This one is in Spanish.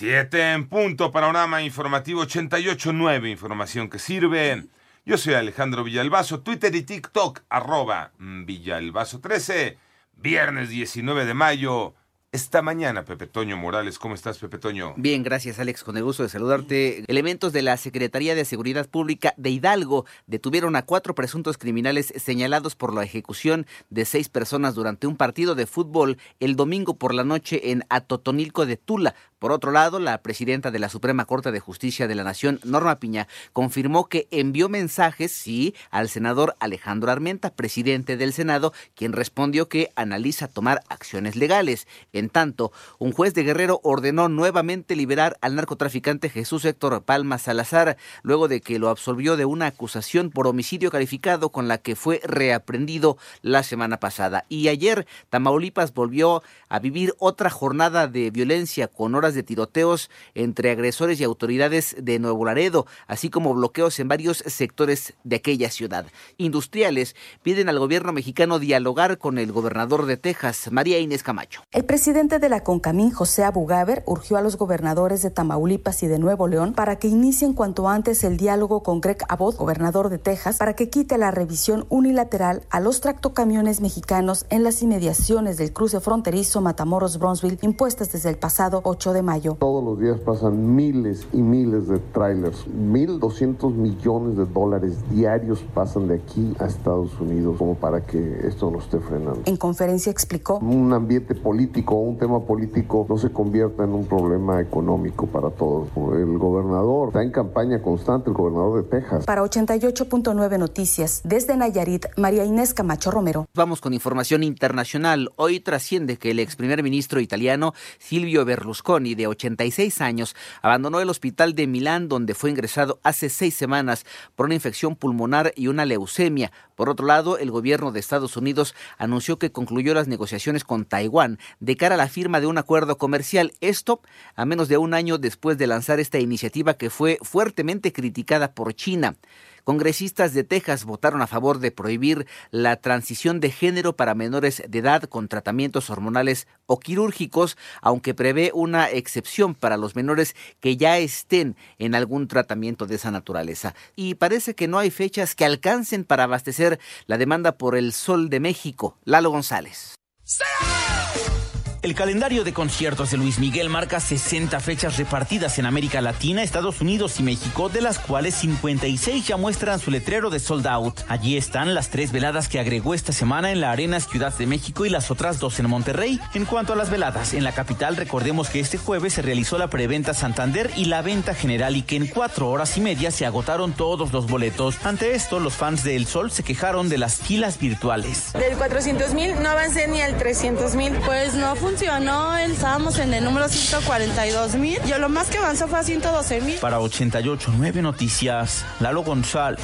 Siete en punto, panorama informativo 88.9, información que sirve. Yo soy Alejandro Villalbazo, Twitter y TikTok, arroba Villalbazo13, viernes 19 de mayo esta mañana, Pepe Toño Morales. ¿Cómo estás, Pepe Toño? Bien, gracias, Alex. Con el gusto de saludarte. Elementos de la Secretaría de Seguridad Pública de Hidalgo detuvieron a cuatro presuntos criminales señalados por la ejecución de seis personas durante un partido de fútbol el domingo por la noche en Atotonilco de Tula. Por otro lado, la presidenta de la Suprema Corte de Justicia de la Nación, Norma Piña, confirmó que envió mensajes, sí, al senador Alejandro Armenta, presidente del Senado, quien respondió que analiza tomar acciones legales. En tanto, un juez de Guerrero ordenó nuevamente liberar al narcotraficante Jesús Héctor Palma Salazar, luego de que lo absolvió de una acusación por homicidio calificado con la que fue reaprendido la semana pasada. Y ayer, Tamaulipas volvió a vivir otra jornada de violencia con horas de tiroteos entre agresores y autoridades de Nuevo Laredo, así como bloqueos en varios sectores de aquella ciudad. Industriales piden al gobierno mexicano dialogar con el gobernador de Texas, María Inés Camacho. El presidente de la CONCAMIN, José Abugaber, urgió a los gobernadores de Tamaulipas y de Nuevo León para que inicien cuanto antes el diálogo con Greg Abbott, gobernador de Texas, para que quite la revisión unilateral a los tractocamiones mexicanos en las inmediaciones del cruce fronterizo Matamoros-Bronzeville impuestas desde el pasado 8 de mayo. Todos los días pasan miles y miles de trailers. 1.200 millones de dólares diarios pasan de aquí a Estados Unidos como para que esto no esté frenando. En conferencia explicó. Un ambiente político, un tema político no se convierta en un problema económico para todos. El gobernador está en campaña constante, el gobernador de Texas. Para 88.9 Noticias, desde Nayarit, María Inés Camacho Romero. Vamos con información internacional. Hoy trasciende que el ex primer ministro italiano Silvio Berlusconi, de 86 años, abandonó el hospital de Milán donde fue ingresado hace seis semanas por una infección pulmonar y una leucemia. Por otro lado, el gobierno de Estados Unidos anunció que concluyó las negociaciones con Taiwán de cara a la firma de un acuerdo comercial. Esto a menos de un año después de lanzar esta iniciativa que fue fuertemente criticada por China. Congresistas de Texas votaron a favor de prohibir la transición de género para menores de edad con tratamientos hormonales o quirúrgicos, aunque prevé una excepción para los menores que ya estén en algún tratamiento de esa naturaleza. Y parece que no hay fechas que alcancen para abastecer la demanda por el Sol de México. Lalo González. El calendario de conciertos de Luis Miguel marca 60 fechas repartidas en América Latina, Estados Unidos y México, de las cuales 56 ya muestran su letrero de sold out. Allí están las tres veladas que agregó esta semana en la Arena Ciudad de México y las otras dos en Monterrey. En cuanto a las veladas, en la capital recordemos que este jueves se realizó la preventa Santander y la venta general y que en cuatro horas y media se agotaron todos los boletos. Ante esto, los fans de El Sol se quejaron de las filas virtuales. Del 400 mil no avancé ni al 300 mil. Pues no funcionó, estábamos en el número 142 mil. Yo lo más que avanzó fue a 112 mil. Para 88.9 Noticias, Lalo González.